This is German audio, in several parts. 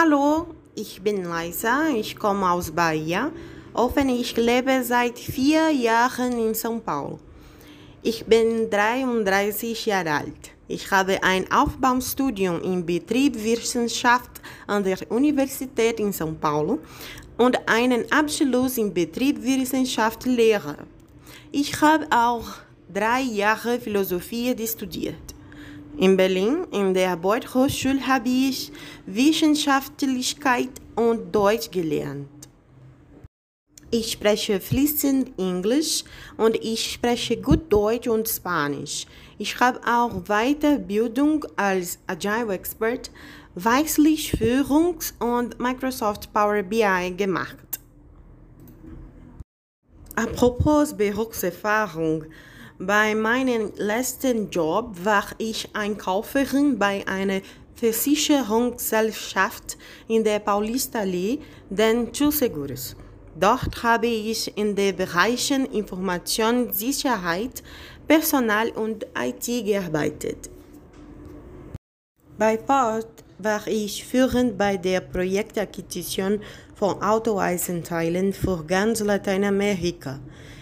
Hallo, ich bin Liza, ich komme aus Bahia. Offen, ich lebe seit vier Jahren in São Paulo. Ich bin 33 Jahre alt. Ich habe ein Aufbaustudium in Betriebswissenschaft an der Universität in São Paulo und einen Abschluss in Betriebswissenschaft Lehre. Ich habe auch drei Jahre Philosophie studiert. In Berlin, in der Beuth Hochschule, habe ich Wissenschaftlichkeit und Deutsch gelernt. Ich spreche fließend Englisch und ich spreche gut Deutsch und Spanisch. Ich habe auch Weiterbildung als Agile Expert, Weißlich Führungs- und Microsoft Power BI gemacht. Apropos Berufserfahrung. Bei meinem letzten Job war ich Einkäuferin bei einer Versicherungsgesellschaft in der Paulistallee, den Schulseguros. Dort habe ich in den Bereichen Informationssicherheit, Personal und IT gearbeitet. Bei Ford war ich führend bei der Projektakquisition von Autoeisenteilen für ganz Lateinamerika.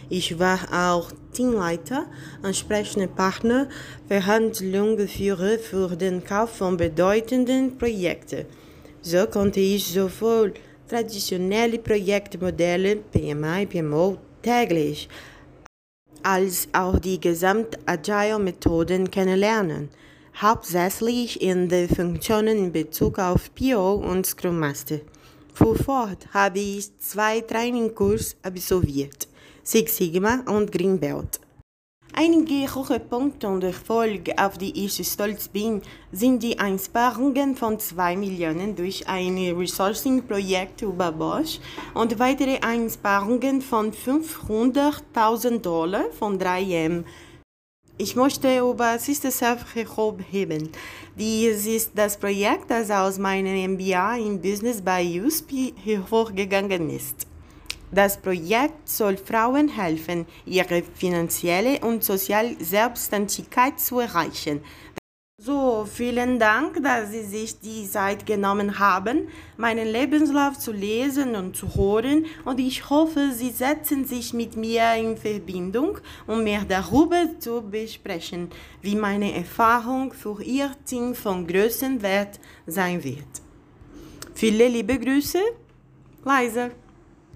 Ich war auch Teamleiter, ansprechender Partner, Verhandlungsführer für den Kauf von bedeutenden Projekten. So konnte ich sowohl traditionelle Projektmodelle PMI, PMO täglich als auch die gesamten Agile-Methoden kennenlernen, hauptsächlich in den Funktionen in Bezug auf PO und Scrum Master. Für Ford habe ich zwei Trainingkurse absolviert. Six Sigma und Green Belt. Einige Punkte und Erfolge, auf die ich stolz bin, sind die Einsparungen von 2 Millionen durch ein Resourcing-Projekt über Bosch und weitere Einsparungen von 500.000 Dollar von 3M. Ich möchte über Sister Self hervorheben. Dies ist das Projekt, das aus meinem MBA in Business bei USP hervorgegangen ist. Das Projekt soll Frauen helfen, ihre finanzielle und soziale Selbstständigkeit zu erreichen. So, vielen Dank, dass Sie sich die Zeit genommen haben, meinen Lebenslauf zu lesen und zu hören und ich hoffe, Sie setzen sich mit mir in Verbindung, um mehr darüber zu besprechen, wie meine Erfahrung für Ihr Team von größtem Wert sein wird. Viele liebe Grüße, Leise.